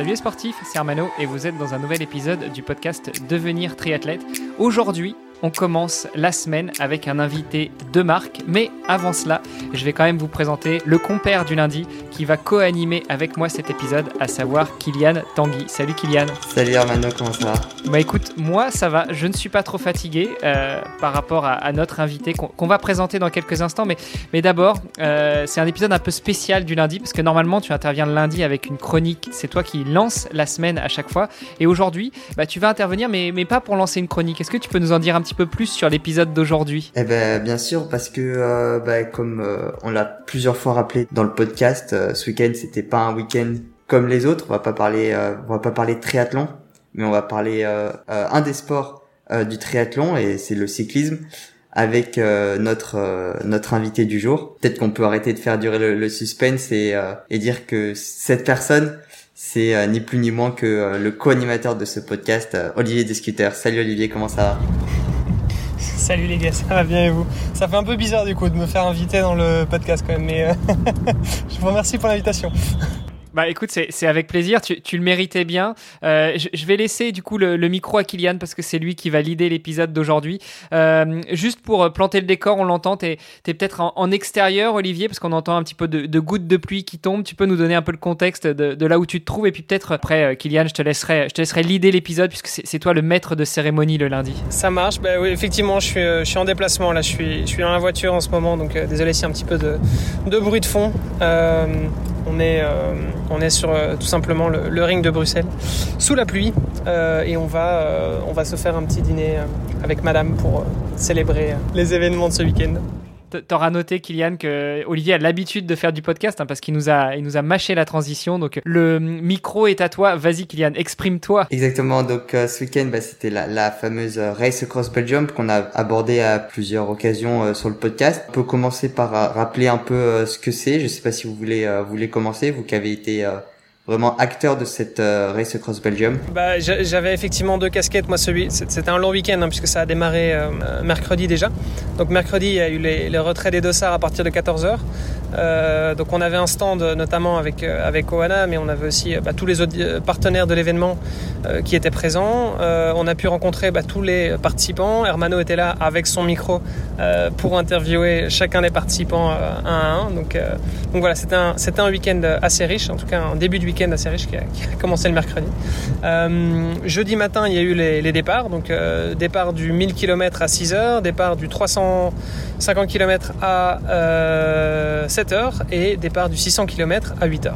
Salut les sportifs, c'est Armano et vous êtes dans un nouvel épisode du podcast Devenir triathlète. Aujourd'hui, on commence la semaine avec un invité de marque, mais avant cela, je vais quand même vous présenter le compère du lundi qui va co-animer avec moi cet épisode, à savoir Kylian Tanguy. Salut Kylian. Salut Armano, comment ça va? Bah écoute, moi ça va, je ne suis pas trop fatigué euh, par rapport à, notre invité qu'on va présenter dans quelques instants, mais, mais d'abord, euh, c'est un épisode un peu spécial du lundi, parce que normalement tu interviens le lundi avec une chronique, c'est toi qui lance la semaine à chaque fois, et aujourd'hui, bah, tu vas intervenir, mais, mais pas pour lancer une chronique. Est-ce que tu peux nous en dire un petit peu plus sur l'épisode d'aujourd'hui? Eh ben bien sûr, parce que euh, bah, comme on l'a plusieurs fois rappelé dans le podcast, ce week-end c'était pas un week-end comme les autres. On va pas parler, euh, on va pas parler de triathlon, mais on va parler euh, euh, un des sports du triathlon et c'est le cyclisme avec notre notre invité du jour. Peut-être qu'on peut arrêter de faire durer le, suspense et, et dire que cette personne c'est ni plus ni moins que le co-animateur de ce podcast, Olivier Discuter. Salut Olivier, comment ça va? Salut les gars, ça va bien et vous Ça fait un peu bizarre du coup de me faire inviter dans le podcast quand même, mais je vous remercie pour l'invitation. Bah écoute, c'est avec plaisir, tu, tu, le méritais bien. Euh, je, je, vais laisser du coup le, le, micro à Kylian parce que c'est lui qui va leader l'épisode d'aujourd'hui. Euh, juste pour euh, planter le décor, on l'entend, tu es, peut-être en, en, extérieur Olivier parce qu'on entend un petit peu de, de, gouttes de pluie qui tombent. Tu peux nous donner un peu le contexte de, de là où tu te trouves et puis peut-être après euh, Kylian, je te laisserai, je te laisserai leader l'épisode puisque c'est toi le maître de cérémonie le lundi. Ça marche, bah oui effectivement je suis, je suis en déplacement là, je suis, je suis dans la voiture en ce moment donc désolé s'il y a un petit peu de, de bruit de fond. on est, on est sur tout simplement le, ring de Bruxelles, sous la pluie, euh, et on va, euh, on va se faire un petit dîner euh, avec Madame pour célébrer les événements de ce week-end. T'auras noté, Kylian, que Olivier a l'habitude de faire du podcast hein, parce qu'il nous a, il nous a mâché la transition. Donc le micro est à toi. Vas-y, Kylian, exprime-toi. Exactement. Donc ce week-end, bah, c'était la, la, fameuse Race Across Belgium qu'on a abordé à plusieurs occasions sur le podcast. On peut commencer par rappeler un peu ce que c'est. Je sais pas si vous voulez, vous voulez commencer, vous qui avez été vraiment acteur de cette euh, Race Across Belgium bah, J'avais effectivement deux casquettes. Moi, celui, c'était un long week-end hein, puisque ça a démarré euh, mercredi déjà. Donc mercredi, il y a eu les, les retraits des dossards à partir de 14h. Euh, donc on avait un stand notamment avec euh, avec Oana, mais on avait aussi bah, tous les autres partenaires de l'événement qui étaient présents. on a pu rencontrer bah, tous les participants. Hermano était là avec son micro pour interviewer chacun des participants un à un. Donc donc voilà, c'était un un week-end assez riche, en tout cas un début de week-end assez riche qui a, commencé le mercredi. Euh, jeudi matin, il y a eu les, départs. Donc, euh, départ du 1000 km à 6 h départ du 350 km à 7 euh, h et départ du 600 km à 8 h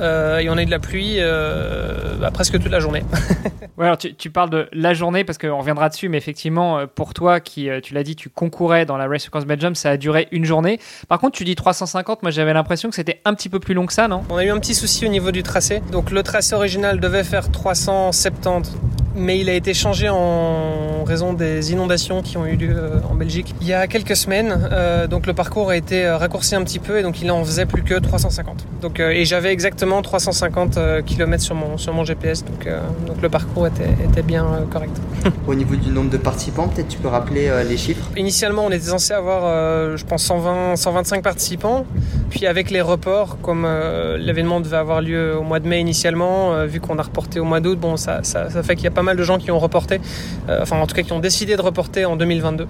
euh, et on a eu de la pluie euh, bah, presque toute la journée. ouais, alors tu, tu, parles de la journée parce qu'on reviendra dessus, mais effectivement, euh, pour toi qui, tu l'as dit, tu concourais dans la Race Across Belgium, ça a duré une journée. Par contre, tu dis 350, moi j'avais l'impression que c'était un petit peu plus long que ça, non? On a eu un petit souci au niveau du tracé. Donc le tracé original devait faire 370 mais il a été changé en raison des inondations qui ont eu lieu euh, en Belgique il y a quelques semaines. Euh, donc le parcours a été euh, raccourci un petit peu et donc il en faisait plus que 350. Donc et j'avais exactement 350 km sur mon sur mon GPS, donc donc le parcours était, était bien correct. Au niveau du nombre de participants, peut-être tu peux rappeler les chiffres? Initialement, on était censé avoir, je pense 120 125 participants. Puis avec les reports, comme l'événement devait avoir lieu au mois de mai initialement, vu qu'on a reporté au mois d'août, bon ça, ça, ça fait qu'il y a pas mal de gens qui ont reporté, euh, enfin en tout cas qui ont décidé de reporter en 2022.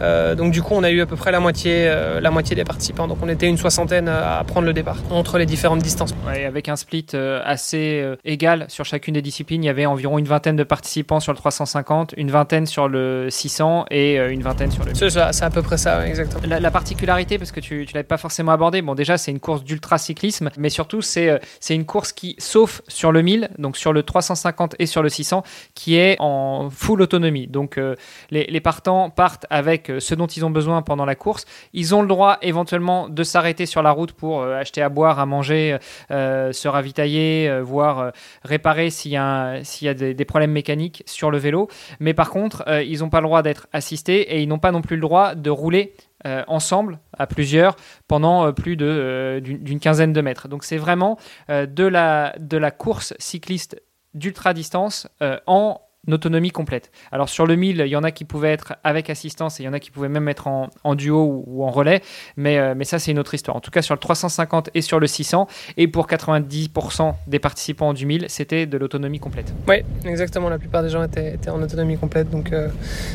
Euh, donc du coup, on a eu à peu près la moitié, euh, la moitié des participants. Donc on était une soixantaine à prendre le départ entre les différentes distances. Ouais, avec un split assez égal sur chacune des disciplines, il y avait environ une vingtaine de participants sur le 350, une vingtaine sur le 600 et une vingtaine sur le. C'est ça, c'est à peu près ça, exactement. La, particularité, parce que tu, tu l'avais pas forcément abordé, bon déjà c'est une course d'ultra cyclisme, mais surtout c'est c'est une course qui, sauf sur le 1000, donc sur le 350 et sur le 600, qui est en full autonomie. Donc euh, les, partants partent avec euh, ce dont ils ont besoin pendant la course. Ils ont le droit éventuellement de s'arrêter sur la route pour euh, acheter à boire, à manger, se ravitailler, voire réparer s'il y a, des, problèmes mécaniques sur le vélo. Mais par contre, ils n'ont pas le droit d'être assistés et ils n'ont pas non plus le droit de rouler ensemble, à plusieurs, pendant plus d'une, quinzaine de mètres. Donc c'est vraiment de, la, de la course cycliste d'ultra distance euh, en autonomie complète. Alors sur le 1000, il y en a qui pouvaient être avec assistance et il y en a qui pouvaient même être en, duo ou, en relais, mais, euh, mais ça c'est une autre histoire. En tout cas sur le 350 et sur le 600, et pour 90% des participants du 1000, c'était de l'autonomie complète. Oui, exactement, la plupart des gens étaient, en autonomie complète, donc euh,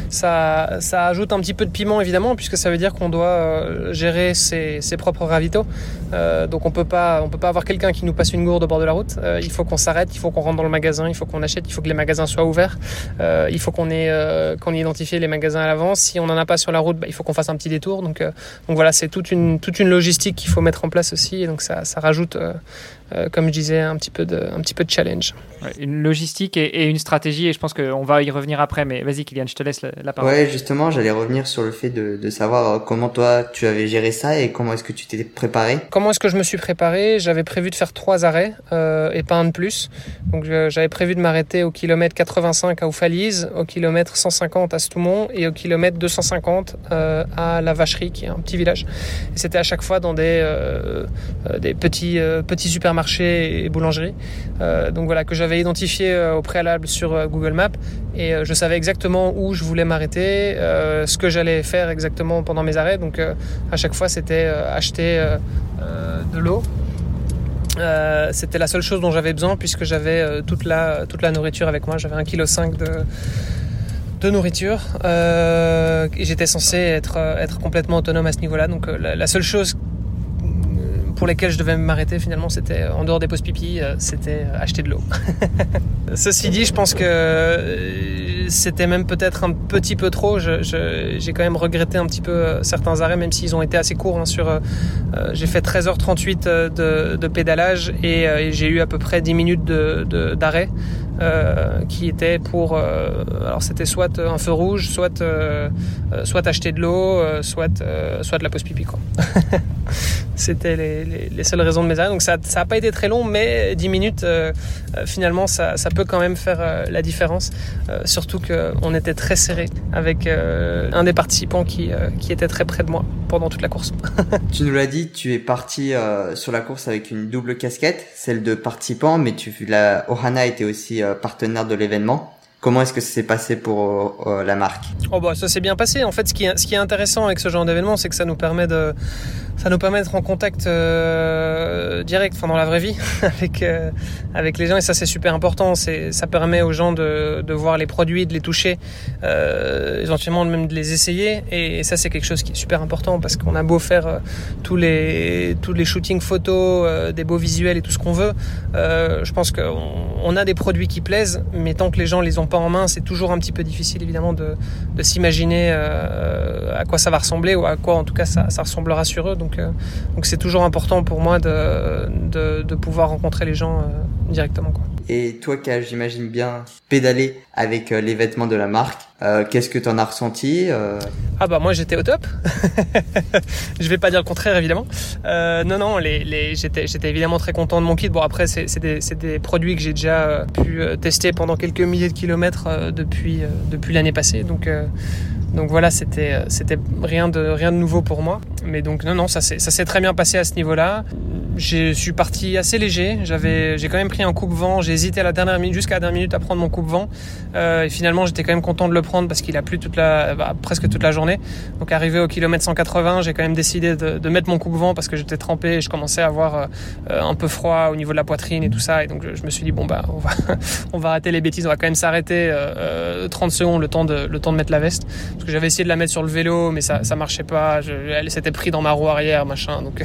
ça, ça ajoute un petit peu de piment évidemment, puisque ça veut dire qu'on doit gérer ses, propres ravitaux. Donc on peut peut pas avoir quelqu'un qui nous passe une gourde au bord de la route, il faut qu'on s'arrête, il faut qu'on rentre dans le magasin, il faut qu'on achète, il faut que les magasins soient ouverts. Euh, il faut qu'on ait, euh, qu'on ait identifié les magasins à l'avance. Si on n'en a pas sur la route, bah, il faut qu'on fasse un petit détour. Donc, euh, voilà, c'est toute une, toute une logistique qu'il faut mettre en place aussi. Et donc ça rajoute euh, comme je disais, un petit peu de, un petit peu de challenge. une logistique et, une stratégie, et je pense qu'on va y revenir après, mais vas-y Kylian, je te laisse la, parole. Ouais, justement, j'allais revenir sur le fait de, de, savoir euh, comment toi tu avais géré ça et comment est-ce que tu t'es préparé. Comment est-ce que je me suis préparé? J'avais prévu de faire trois arrêts euh, et pas un de plus. Donc j'avais prévu de m'arrêter au kilomètre 85 à Oufalise, au kilomètre 150 à Stoumont et au kilomètre 250 euh, à La Vacherie, qui est un petit village. Et c'était à chaque fois dans des, euh, des petits, petits supermarchés marché et boulangerie. Euh, donc voilà, que j'avais identifié euh, au préalable sur euh, Google Maps et je savais exactement où je voulais m'arrêter, ce que j'allais faire exactement pendant mes arrêts. Donc à chaque fois, c'était acheter de l'eau. c'était la seule chose dont j'avais besoin puisque j'avais toute, la, toute la nourriture avec moi. J'avais 1,5 kg de, de nourriture et j'étais censé être, être complètement autonome à ce niveau-là. Donc la seule chose pour lesquels je devais m'arrêter finalement c'était euh, en dehors des pauses pipi euh, c'était euh, acheter de l'eau. Ceci dit je pense que c'était même peut-être un petit peu trop. J'ai quand même regretté un petit peu certains arrêts même s'ils ont été assez courts hein, j'ai fait 13h38 de, de pédalage et, j'ai eu à peu près 10 minutes d'arrêt euh, qui était pour euh, alors c'était soit un feu rouge soit euh, soit acheter de l'eau soit soit de la pause pipi quoi. C'était les, les, les, seules raisons de mes arrêts. Donc ça ça a pas été très long mais 10 minutes finalement ça, ça peut quand même faire la différence. Surtout que on était très serré avec un des participants qui qui était très près de moi pendant toute la course. Tu nous l'as dit tu es parti sur la course avec une double casquette celle de participant mais tu la Ohana était aussi partenaire de l'événement. Comment est-ce que ça s'est passé pour euh, la marque? Oh bah ça s'est bien passé. En fait, ce qui est, ce qui est intéressant avec ce genre d'événement, c'est que ça nous permet de ça nous permet d'être en contact euh, direct, enfin dans la vraie vie, avec euh, avec les gens et ça c'est super important. C'est ça permet aux gens de, de voir les produits, de les toucher, euh, éventuellement même de les essayer et, ça c'est quelque chose qui est super important parce qu'on a beau faire euh, tous les tous les shootings photos, euh, des beaux visuels et tout ce qu'on veut, je pense qu'on on a des produits qui plaisent, mais tant que les gens les ont pas en main, c'est toujours un petit peu difficile évidemment de, s'imaginer à quoi ça va ressembler ou à quoi en tout cas ça, ça ressemblera sur eux. Donc, euh, c'est toujours important pour moi de, pouvoir rencontrer les gens euh, directement. Et toi qui as, j'imagine bien, pédalé avec euh, les vêtements de la marque, qu'est-ce que tu en as ressenti Ah bah moi j'étais au top. je vais pas dire le contraire évidemment. non non, j'étais, évidemment très content de mon kit. Bon après c'est, c'est, des, c'est des produits que j'ai déjà pu tester pendant quelques milliers de kilomètres depuis, depuis l'année passée. Donc donc voilà, c'était euh, c'était rien de rien de nouveau pour moi. Mais donc non non, ça s'est ça s'est très bien passé à ce niveau-là. Je suis parti assez léger. J'avais j'ai quand même pris un coupe-vent. J'ai hésité la dernière minute jusqu'à la dernière minute à prendre mon coupe-vent. Euh, et finalement, j'étais quand même content de le prendre parce qu'il a plu bah, presque toute la journée. Donc arrivé au kilomètre 180, j'ai quand même décidé de, mettre mon coupe-vent parce que j'étais trempé et je commençais à avoir euh, un peu froid au niveau de la poitrine et tout ça. Et donc je me suis dit bon bah on va on va arrêter les bêtises. On va quand même s'arrêter euh, 30 secondes le temps de mettre la veste que j'avais essayé de la mettre sur le vélo, mais ça, ça marchait pas. elle s'était pris dans ma roue arrière, machin. Donc,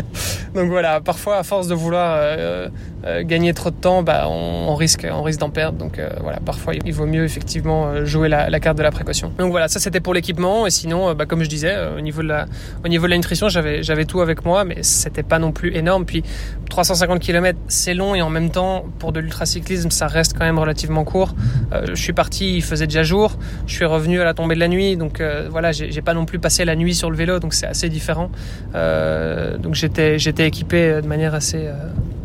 donc voilà. Parfois, à force de vouloir euh, euh, gagner trop de temps, bah, on, risque, on risque d'en perdre. Donc euh, voilà. Parfois, il vaut mieux effectivement jouer la, carte de la précaution. Donc voilà, ça c'était pour l'équipement. Et sinon, bah, comme je disais, au niveau de la, au niveau de la nutrition, j'avais, j'avais tout avec moi, mais c'était pas non plus énorme. Puis 350 km, c'est long et en même temps, pour de l'ultracyclisme, ça reste quand même relativement court. je suis parti, il faisait déjà jour. Je suis revenu à la tombée de la nuit donc euh, voilà, j'ai pas non plus passé la nuit sur le vélo, donc c'est assez différent. Euh, donc j'étais équipé de manière assez euh,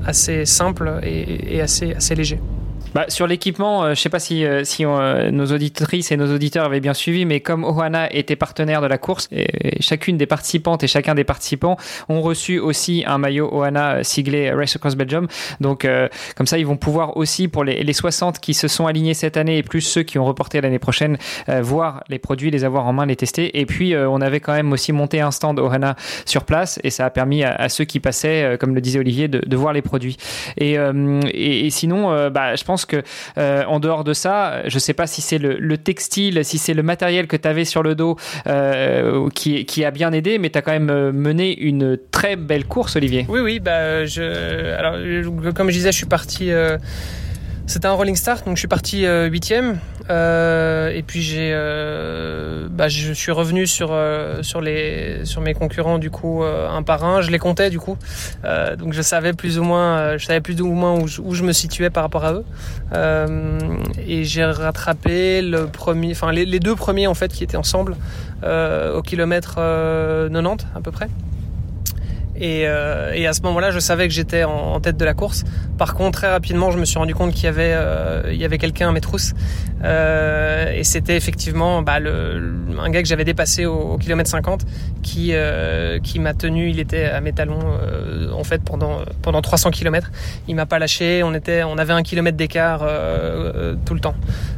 assez simple et, assez assez léger. Bah, Sur l'équipement, je ne sais pas si, si nos auditrices et nos auditeurs avaient bien suivi, mais comme Ohana était partenaire de la course, et, chacune des participantes et chacun des participants ont reçu aussi un maillot Ohana siglé Race Across Belgium. Donc comme ça, ils vont pouvoir aussi, pour les, les 60 qui se sont alignés cette année et plus ceux qui ont reporté l'année prochaine, voir les produits, les avoir en main, les tester. Et puis, on avait quand même aussi monté un stand Ohana sur place et ça a permis à, ceux qui passaient, comme le disait Olivier, de, de voir les produits. Et, et, sinon, bah, je pense que en dehors de ça, je sais pas si c'est le, le, textile, si c'est le matériel que tu avais sur le dos qui, qui, a bien aidé, mais tu as quand même mené une très belle course, Olivier. Oui, oui, bah, alors, comme je disais, je suis parti. C'était un rolling start, donc je suis parti euh, huitième. Euh, et puis j'ai, euh, bah, je suis revenu sur sur les sur mes concurrents du coup un par un. Je les comptais du coup, donc je savais plus ou moins, je savais plus ou moins où je, où je me situais par rapport à eux. et j'ai rattrapé le premier, enfin les, les, deux premiers en fait qui étaient ensemble au kilomètre 90 à peu près. Et, euh, et, à ce moment-là, je savais que j'étais en, tête de la course. Par contre, très rapidement, je me suis rendu compte qu'il y avait, euh, il y avait quelqu'un à mes trousses. Euh, et c'était effectivement bah, le, un gars que j'avais dépassé au, kilomètre 50 qui, euh, qui m'a tenu. Il était à mes talons euh, en fait pendant, pendant 300 km. Il m'a pas lâché. On, était, on avait un kilomètre d'écart tout le temps.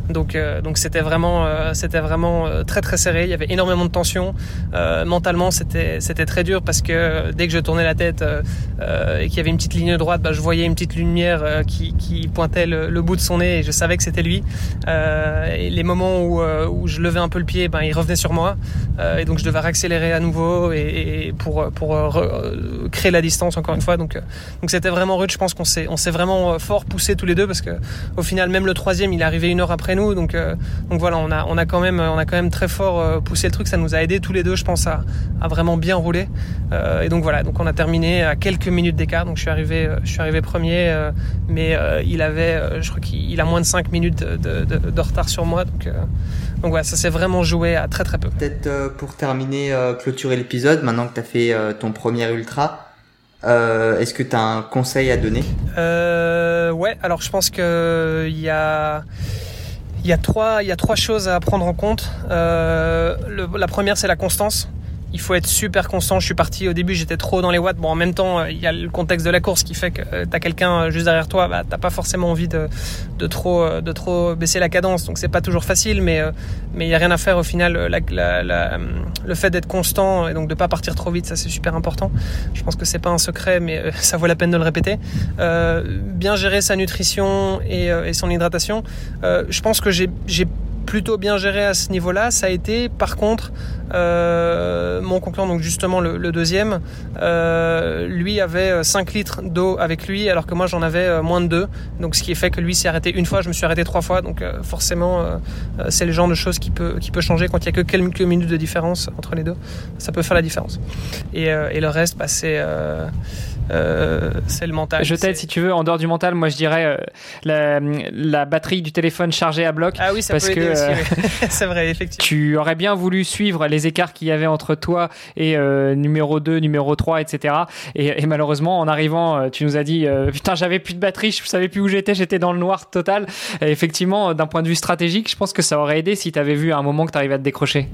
Donc donc c'était vraiment, c'était vraiment très très serré. Il y avait énormément de tension. mentalement, c'était très dur parce que dès que je tournais la tête et qu'il y avait une petite ligne droite, bah, je voyais une petite lumière qui, qui pointait le, bout de son nez et je savais que c'était lui. Euh, les moments où, euh, je levais un peu le pied, ben, il revenait sur moi. Euh, et donc je devais réaccélérer à nouveau et, pour, créer la distance encore une fois. Donc c'était vraiment rude. Je pense qu'on s'est vraiment fort poussé tous les deux parce que au final même le troisième il est arrivé une heure après nous. Donc voilà on a quand même on a quand même très fort poussé le truc. Ça nous a aidé tous les deux je pense à, à vraiment bien rouler. et donc voilà donc on a terminé à quelques minutes d'écart. Donc je suis arrivé je suis arrivé premier mais il avait je crois qu'il a moins de 5 minutes de, de, de retard sur moi. Donc, euh, donc voilà, ça s'est vraiment joué à très très peu. Peut-être euh, pour terminer, euh, clôturer l'épisode, maintenant que tu as fait ton premier ultra, est-ce que tu as un conseil à donner? Ouais, alors je pense que il y a... Il y, a trois, il y a trois choses à prendre en compte. la première, c'est la constance il faut être super constant. Je suis parti au début, j'étais trop dans les watts. Bon, en même temps, euh, il y a le contexte de la course qui fait que euh, tu as quelqu'un euh, juste derrière toi, bah, t'as pas forcément envie de, de, trop, de trop baisser la cadence. Donc c'est pas toujours facile, mais mais il y a rien à faire au final. Le fait d'être constant et donc de pas partir trop vite, ça c'est super important. Je pense que c'est pas un secret, mais ça vaut la peine de le répéter. Bien gérer sa nutrition et, son hydratation. Je pense que j'ai plutôt bien géré à ce niveau-là. Ça a été, par contre, euh, mon concurrent, donc justement le, deuxième, euh, lui avait 5 euh, litres d'eau avec lui, alors que moi j'en avais moins de 2. Donc ce qui fait que lui s'est arrêté une fois, je me suis arrêté trois fois. Donc forcément, c'est le genre de choses qui peut, changer quand il y a que quelques minutes de différence entre les deux. Ça peut faire la différence. Et, et le reste, bah, c'est euh, c'est le mental. Je t'aide si tu veux. En dehors du mental, moi je dirais euh, la, la, batterie du téléphone chargée à bloc. Ah oui, ça parce peut que, aussi. Euh, c'est vrai, effectivement. Tu aurais bien voulu suivre les écarts qu'il y avait entre toi et numéro 2, numéro 3, etc. Et, et, malheureusement, en arrivant, tu nous as dit Putain, j'avais plus de batterie, je savais plus où j'étais, j'étais dans le noir total. Et effectivement, d'un point de vue stratégique, je pense que ça aurait aidé si tu avais vu à un moment que tu arrivais à te décrocher.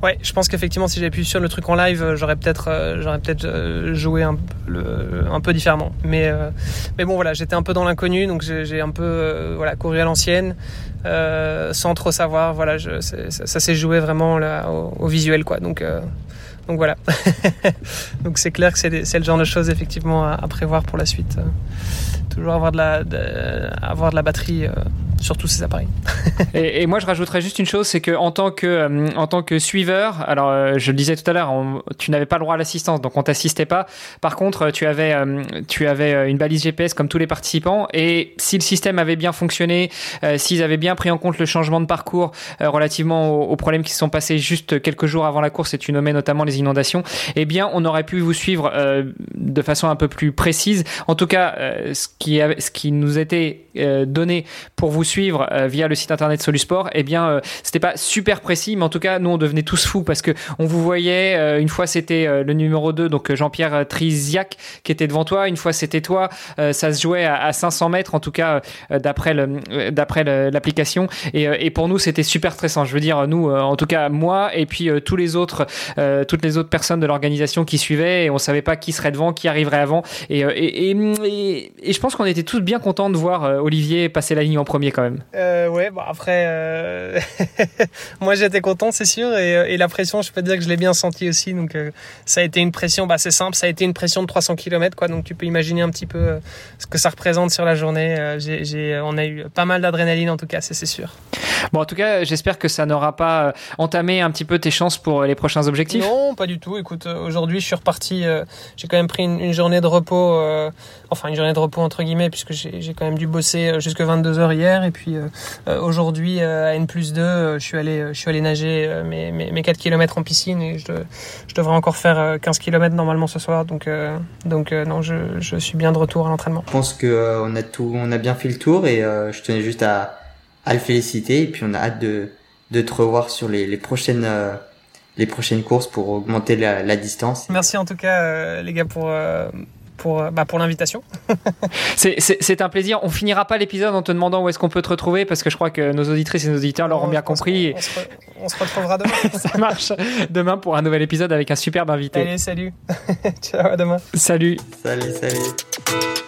Ouais, je pense qu'effectivement, si j'avais pu suivre le truc en live, euh, j'aurais peut-être, euh, j'aurais peut-être euh, joué un, un, peu différemment. Mais, mais bon, voilà, j'étais un peu dans l'inconnu, donc j'ai un peu, voilà, couru à l'ancienne, sans trop savoir. Voilà, je, ça, s'est joué vraiment au, visuel, quoi. Donc, donc voilà. donc c'est clair que c'est le genre de choses effectivement à, prévoir pour la suite. toujours avoir de la, avoir de la batterie sur tous ces appareils. et, moi, je rajouterais juste une chose, c'est que en tant que euh, en tant que suiveur, alors euh, je le disais tout à l'heure, tu n'avais pas le droit à l'assistance, donc on t'assistait pas. Par contre, tu avais euh, tu avais une balise GPS comme tous les participants, et si le système avait bien fonctionné, s'ils avaient bien pris en compte le changement de parcours relativement aux, problèmes qui se sont passés juste quelques jours avant la course, et tu nommais notamment les inondations, eh bien, on aurait pu vous suivre de façon un peu plus précise. En tout cas, ce qui ce qui nous était donné pour vous suivre via le site internet Solusport, eh bien, c'était pas super précis, mais en tout cas, nous, on devenait tous fous parce que on vous voyait. une fois, c'était le numéro 2, donc Jean-Pierre Triziac, qui était devant toi. Une fois, c'était toi. ça se jouait à, 500 mètres, en tout cas, d'après d'après l'application. Et, et, pour nous, c'était super stressant. Je veux dire, nous, en tout cas, moi, et puis tous les autres, toutes les autres personnes de l'organisation qui suivaient, et on savait pas qui serait devant, qui arriverait avant. Et, et, et je pense qu'on était tous bien contents de voir Olivier passer la ligne en premier quand. Euh, ouais, bon après, euh... moi j'étais content, c'est sûr, et, et, la pression, je peux te dire que je l'ai bien senti aussi. Donc euh, ça a été une pression, bah, c'est simple, ça a été une pression de 300 km, quoi. Donc tu peux imaginer un petit peu euh, ce que ça représente sur la journée. Euh, j'ai, on a eu pas mal d'adrénaline en tout cas, c'est sûr. Bon, en tout cas, j'espère que ça n'aura pas entamé un petit peu tes chances pour les prochains objectifs. Non, pas du tout. Écoute, aujourd'hui, je suis reparti. j'ai quand même pris une, une journée de repos, enfin une journée de repos entre guillemets, puisque j'ai quand même dû bosser jusque 22 heures hier, et puis aujourd'hui à N plus 2, je suis allé, je suis allé nager mes, mes, mes 4 km en piscine et je, je devrais encore faire 15 km normalement ce soir. Donc, donc non, je, je, suis bien de retour à l'entraînement. Je pense que on a tout, on a bien fait le tour et je tenais juste à, à le féliciter et puis on a hâte de, de te revoir sur les, les prochaines les prochaines courses pour augmenter la, la distance. Merci en tout cas les gars pour pour, bah, pour l'invitation. c'est un plaisir. On finira pas l'épisode en te demandant où est-ce qu'on peut te retrouver parce que je crois que nos auditrices et nos auditeurs l'auront bien compris. On se, retrouvera demain. Ça marche. Demain pour un nouvel épisode avec un superbe invité. Allez, salut. Ciao, à demain. Salut. Salut, salut.